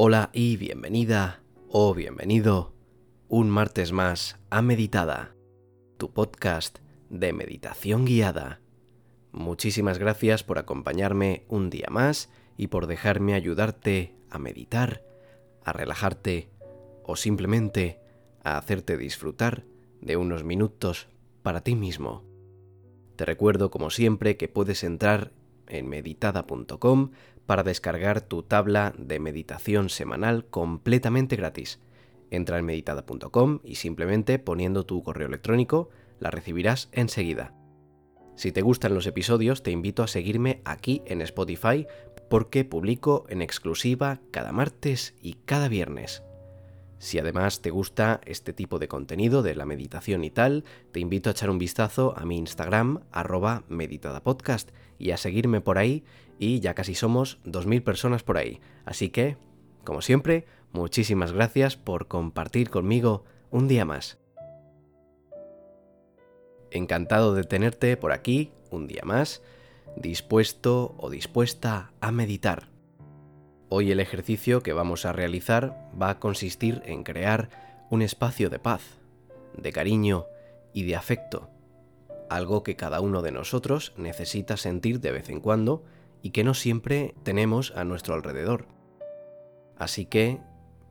Hola y bienvenida o bienvenido un martes más a Meditada, tu podcast de meditación guiada. Muchísimas gracias por acompañarme un día más y por dejarme ayudarte a meditar, a relajarte o simplemente a hacerte disfrutar de unos minutos para ti mismo. Te recuerdo como siempre que puedes entrar en meditada.com para descargar tu tabla de meditación semanal completamente gratis. Entra en meditada.com y simplemente poniendo tu correo electrónico la recibirás enseguida. Si te gustan los episodios, te invito a seguirme aquí en Spotify porque publico en exclusiva cada martes y cada viernes. Si además te gusta este tipo de contenido de la meditación y tal, te invito a echar un vistazo a mi Instagram, arroba meditadapodcast, y a seguirme por ahí, y ya casi somos 2.000 personas por ahí. Así que, como siempre, muchísimas gracias por compartir conmigo un día más. Encantado de tenerte por aquí un día más, dispuesto o dispuesta a meditar. Hoy el ejercicio que vamos a realizar va a consistir en crear un espacio de paz, de cariño y de afecto, algo que cada uno de nosotros necesita sentir de vez en cuando y que no siempre tenemos a nuestro alrededor. Así que,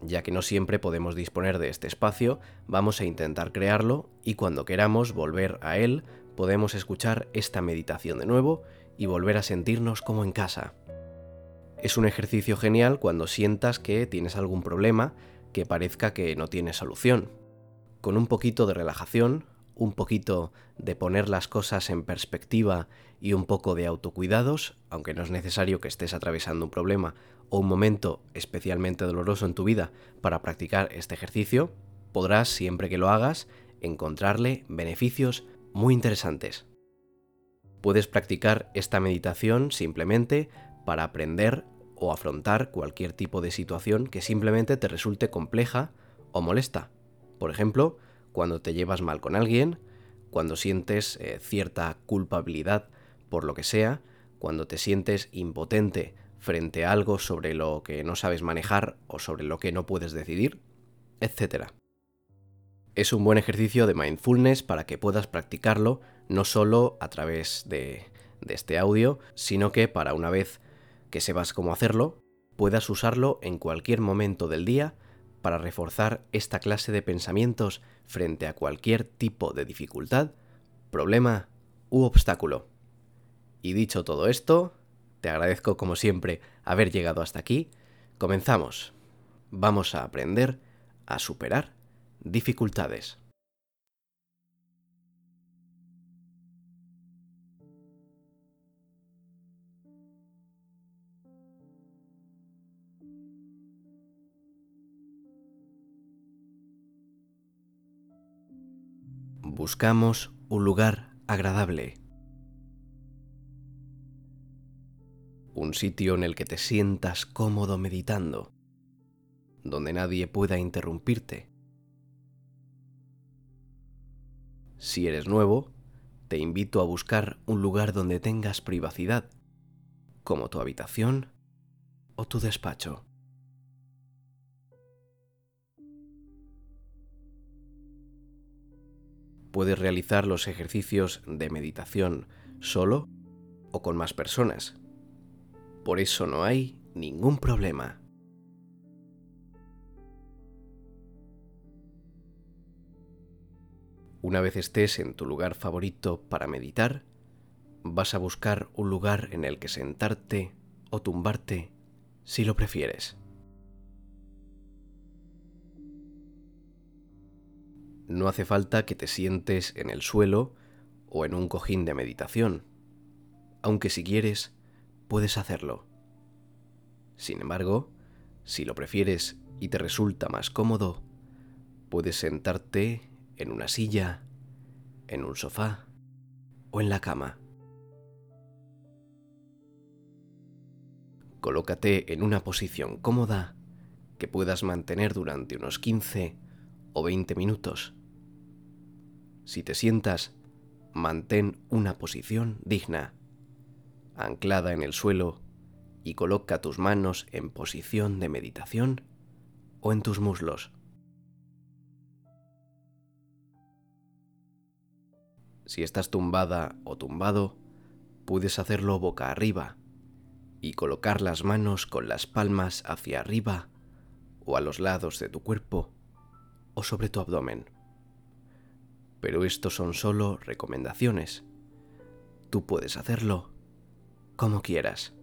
ya que no siempre podemos disponer de este espacio, vamos a intentar crearlo y cuando queramos volver a él, podemos escuchar esta meditación de nuevo y volver a sentirnos como en casa. Es un ejercicio genial cuando sientas que tienes algún problema que parezca que no tiene solución. Con un poquito de relajación, un poquito de poner las cosas en perspectiva y un poco de autocuidados, aunque no es necesario que estés atravesando un problema o un momento especialmente doloroso en tu vida para practicar este ejercicio, podrás, siempre que lo hagas, encontrarle beneficios muy interesantes. Puedes practicar esta meditación simplemente para aprender o afrontar cualquier tipo de situación que simplemente te resulte compleja o molesta. Por ejemplo, cuando te llevas mal con alguien, cuando sientes eh, cierta culpabilidad por lo que sea, cuando te sientes impotente frente a algo sobre lo que no sabes manejar o sobre lo que no puedes decidir, etc. Es un buen ejercicio de mindfulness para que puedas practicarlo no solo a través de, de este audio, sino que para una vez que sepas cómo hacerlo, puedas usarlo en cualquier momento del día para reforzar esta clase de pensamientos frente a cualquier tipo de dificultad, problema u obstáculo. Y dicho todo esto, te agradezco como siempre haber llegado hasta aquí. Comenzamos. Vamos a aprender a superar dificultades. Buscamos un lugar agradable. Un sitio en el que te sientas cómodo meditando, donde nadie pueda interrumpirte. Si eres nuevo, te invito a buscar un lugar donde tengas privacidad, como tu habitación o tu despacho. Puedes realizar los ejercicios de meditación solo o con más personas. Por eso no hay ningún problema. Una vez estés en tu lugar favorito para meditar, vas a buscar un lugar en el que sentarte o tumbarte si lo prefieres. No hace falta que te sientes en el suelo o en un cojín de meditación, aunque si quieres, puedes hacerlo. Sin embargo, si lo prefieres y te resulta más cómodo, puedes sentarte en una silla, en un sofá o en la cama. Colócate en una posición cómoda que puedas mantener durante unos 15 o 20 minutos. Si te sientas, mantén una posición digna, anclada en el suelo y coloca tus manos en posición de meditación o en tus muslos. Si estás tumbada o tumbado, puedes hacerlo boca arriba y colocar las manos con las palmas hacia arriba o a los lados de tu cuerpo o sobre tu abdomen. Pero estos son solo recomendaciones. Tú puedes hacerlo como quieras.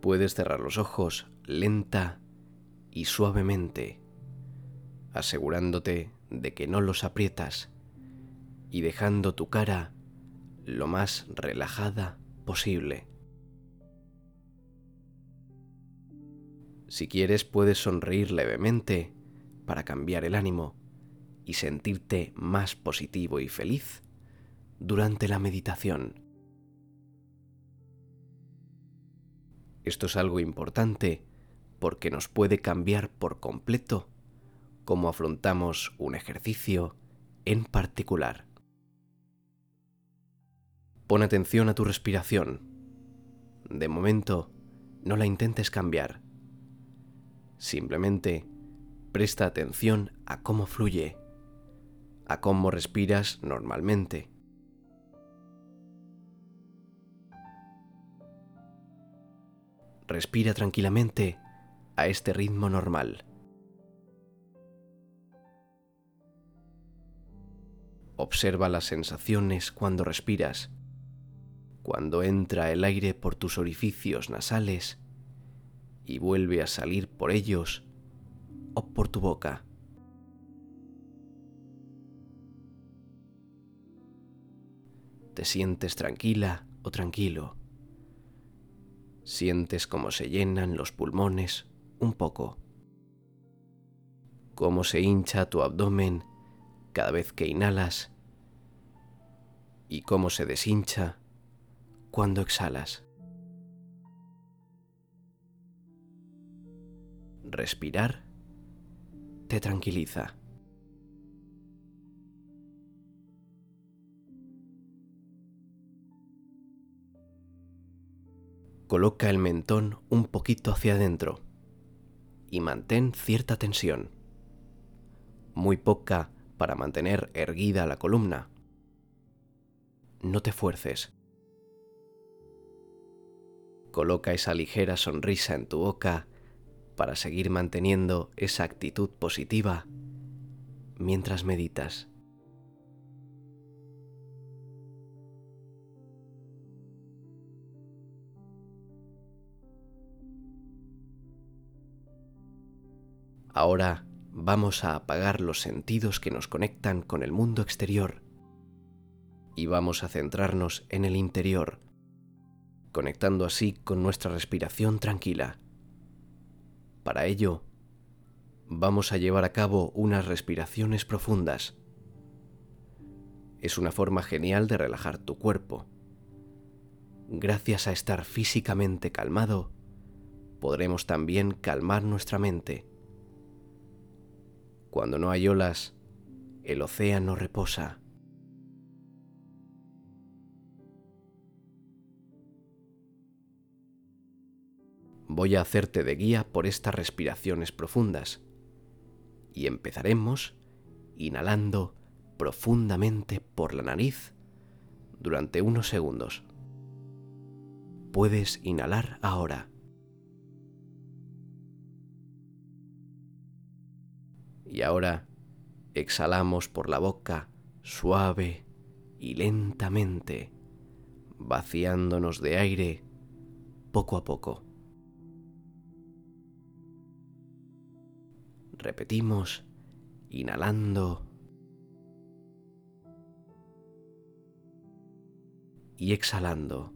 Puedes cerrar los ojos lenta y suavemente, asegurándote de que no los aprietas y dejando tu cara lo más relajada posible. Si quieres puedes sonreír levemente para cambiar el ánimo y sentirte más positivo y feliz durante la meditación. Esto es algo importante porque nos puede cambiar por completo cómo afrontamos un ejercicio en particular. Pon atención a tu respiración. De momento, no la intentes cambiar. Simplemente presta atención a cómo fluye, a cómo respiras normalmente. respira tranquilamente a este ritmo normal. Observa las sensaciones cuando respiras, cuando entra el aire por tus orificios nasales y vuelve a salir por ellos o por tu boca. Te sientes tranquila o tranquilo Sientes cómo se llenan los pulmones un poco, cómo se hincha tu abdomen cada vez que inhalas y cómo se deshincha cuando exhalas. Respirar te tranquiliza. Coloca el mentón un poquito hacia adentro y mantén cierta tensión. Muy poca para mantener erguida la columna. No te fuerces. Coloca esa ligera sonrisa en tu boca para seguir manteniendo esa actitud positiva mientras meditas. Ahora vamos a apagar los sentidos que nos conectan con el mundo exterior y vamos a centrarnos en el interior, conectando así con nuestra respiración tranquila. Para ello, vamos a llevar a cabo unas respiraciones profundas. Es una forma genial de relajar tu cuerpo. Gracias a estar físicamente calmado, podremos también calmar nuestra mente cuando no hay olas, el océano reposa. Voy a hacerte de guía por estas respiraciones profundas y empezaremos inhalando profundamente por la nariz durante unos segundos. Puedes inhalar ahora. Y ahora exhalamos por la boca suave y lentamente, vaciándonos de aire poco a poco. Repetimos, inhalando y exhalando.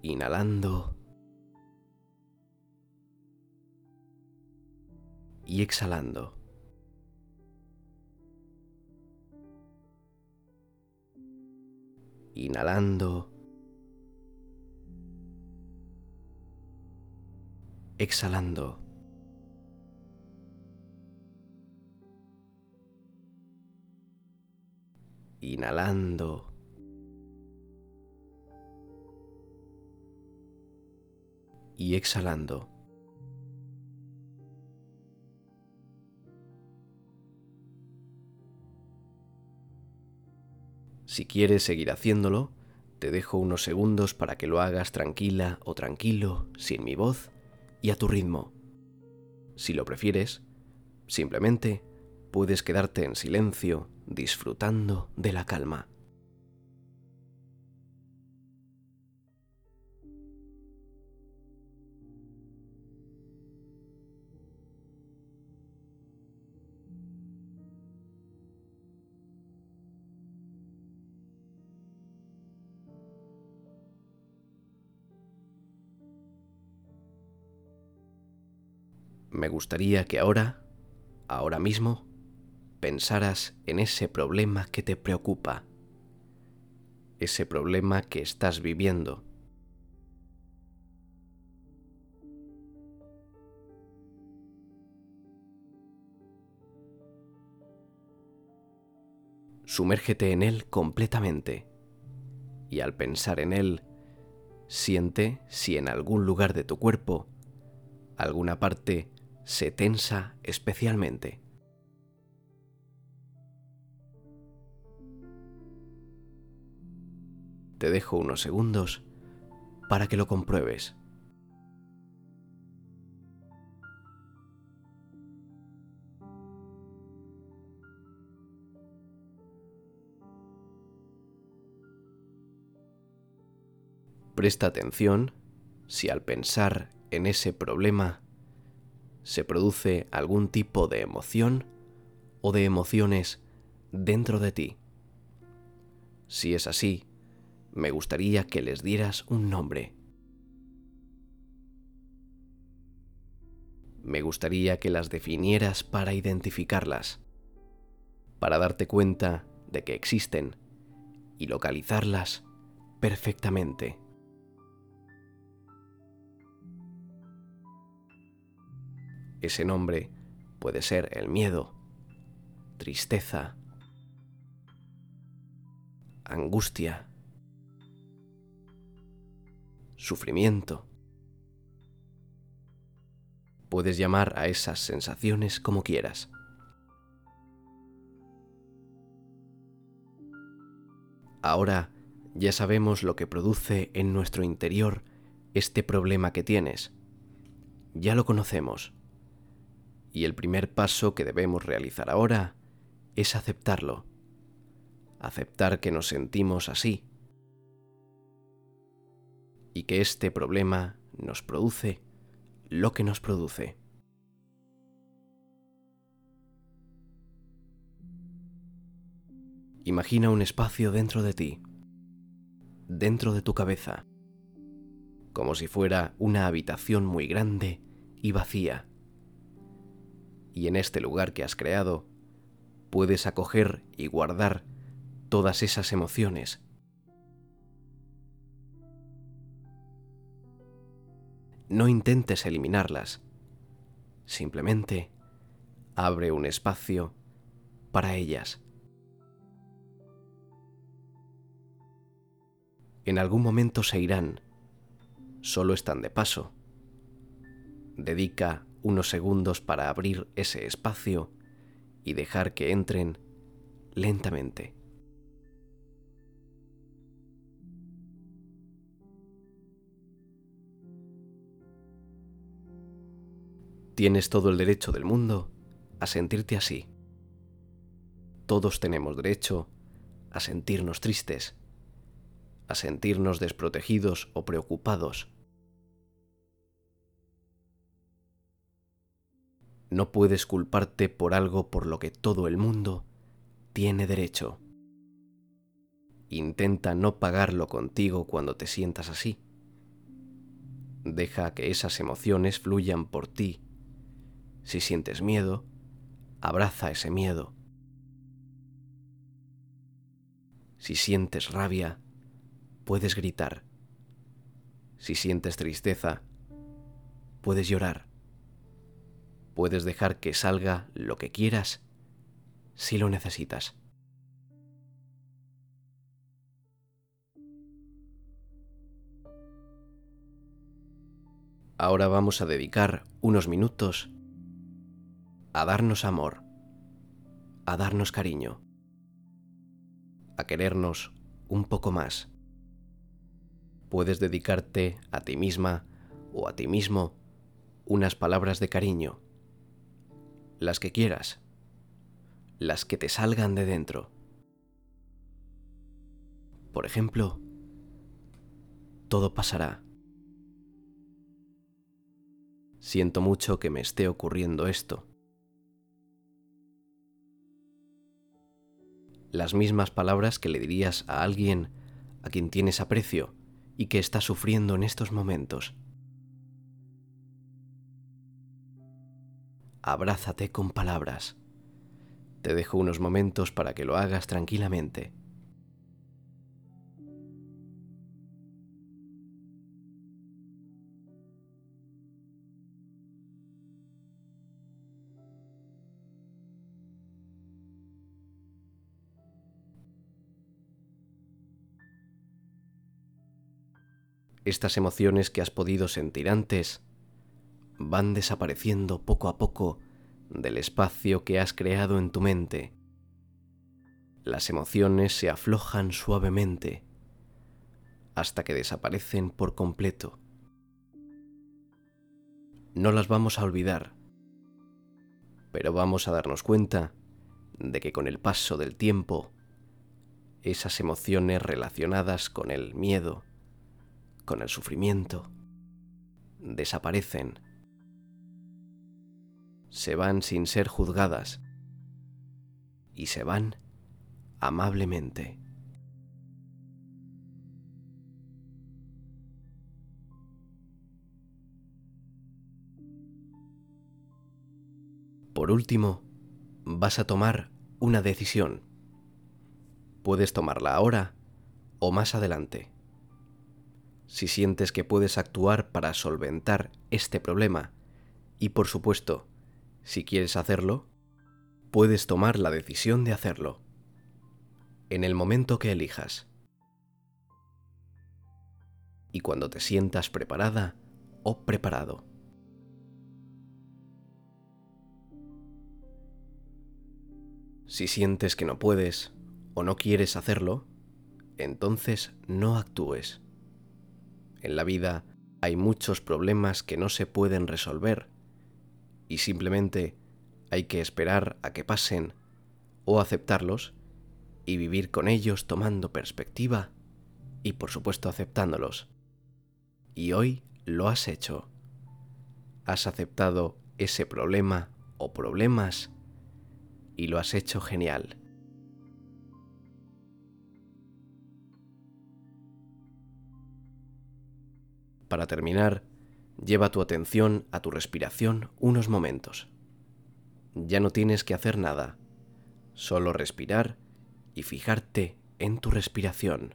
Inhalando y exhalando. Inhalando exhalando. Inhalando. Y exhalando. Si quieres seguir haciéndolo, te dejo unos segundos para que lo hagas tranquila o tranquilo, sin mi voz y a tu ritmo. Si lo prefieres, simplemente puedes quedarte en silencio disfrutando de la calma. Me gustaría que ahora, ahora mismo, pensaras en ese problema que te preocupa, ese problema que estás viviendo. Sumérgete en él completamente y al pensar en él, siente si en algún lugar de tu cuerpo, alguna parte se tensa especialmente. Te dejo unos segundos para que lo compruebes. Presta atención si al pensar en ese problema se produce algún tipo de emoción o de emociones dentro de ti. Si es así, me gustaría que les dieras un nombre. Me gustaría que las definieras para identificarlas, para darte cuenta de que existen y localizarlas perfectamente. Ese nombre puede ser el miedo, tristeza, angustia, sufrimiento. Puedes llamar a esas sensaciones como quieras. Ahora ya sabemos lo que produce en nuestro interior este problema que tienes. Ya lo conocemos. Y el primer paso que debemos realizar ahora es aceptarlo. Aceptar que nos sentimos así. Y que este problema nos produce lo que nos produce. Imagina un espacio dentro de ti, dentro de tu cabeza, como si fuera una habitación muy grande y vacía y en este lugar que has creado puedes acoger y guardar todas esas emociones. No intentes eliminarlas, simplemente abre un espacio para ellas. En algún momento se irán, solo están de paso. Dedica unos segundos para abrir ese espacio y dejar que entren lentamente. Tienes todo el derecho del mundo a sentirte así. Todos tenemos derecho a sentirnos tristes, a sentirnos desprotegidos o preocupados No puedes culparte por algo por lo que todo el mundo tiene derecho. Intenta no pagarlo contigo cuando te sientas así. Deja que esas emociones fluyan por ti. Si sientes miedo, abraza ese miedo. Si sientes rabia, puedes gritar. Si sientes tristeza, puedes llorar. Puedes dejar que salga lo que quieras si lo necesitas. Ahora vamos a dedicar unos minutos a darnos amor, a darnos cariño, a querernos un poco más. Puedes dedicarte a ti misma o a ti mismo unas palabras de cariño, las que quieras, las que te salgan de dentro. Por ejemplo, todo pasará. Siento mucho que me esté ocurriendo esto. Las mismas palabras que le dirías a alguien a quien tienes aprecio y que está sufriendo en estos momentos. Abrázate con palabras. Te dejo unos momentos para que lo hagas tranquilamente. Estas emociones que has podido sentir antes van desapareciendo poco a poco del espacio que has creado en tu mente. Las emociones se aflojan suavemente hasta que desaparecen por completo. No las vamos a olvidar, pero vamos a darnos cuenta de que con el paso del tiempo, esas emociones relacionadas con el miedo, con el sufrimiento, desaparecen se van sin ser juzgadas y se van amablemente. Por último, vas a tomar una decisión. Puedes tomarla ahora o más adelante. Si sientes que puedes actuar para solventar este problema y por supuesto si quieres hacerlo, puedes tomar la decisión de hacerlo, en el momento que elijas. Y cuando te sientas preparada o preparado. Si sientes que no puedes o no quieres hacerlo, entonces no actúes. En la vida hay muchos problemas que no se pueden resolver y simplemente hay que esperar a que pasen o aceptarlos y vivir con ellos tomando perspectiva y por supuesto aceptándolos. Y hoy lo has hecho. Has aceptado ese problema o problemas y lo has hecho genial. Para terminar, Lleva tu atención a tu respiración unos momentos. Ya no tienes que hacer nada, solo respirar y fijarte en tu respiración.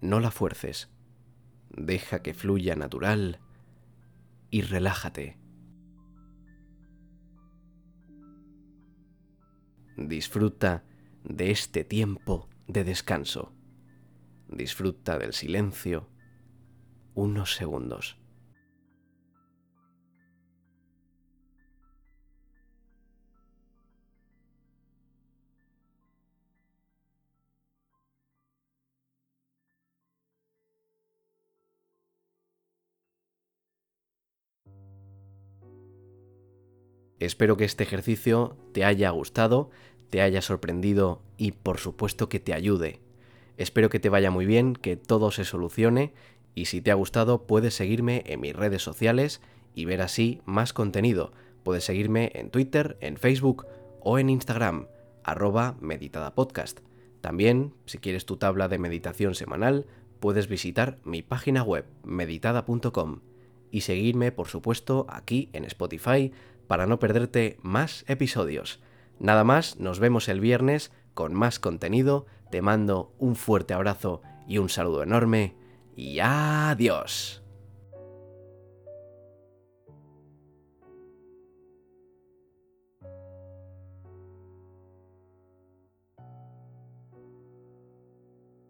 No la fuerces, deja que fluya natural y relájate. Disfruta de este tiempo de descanso. Disfruta del silencio unos segundos. Espero que este ejercicio te haya gustado, te haya sorprendido y por supuesto que te ayude. Espero que te vaya muy bien, que todo se solucione y si te ha gustado puedes seguirme en mis redes sociales y ver así más contenido. Puedes seguirme en Twitter, en Facebook o en Instagram, arroba meditadapodcast. También, si quieres tu tabla de meditación semanal, puedes visitar mi página web meditada.com y seguirme, por supuesto, aquí en Spotify, para no perderte más episodios. Nada más, nos vemos el viernes con más contenido, te mando un fuerte abrazo y un saludo enorme y adiós.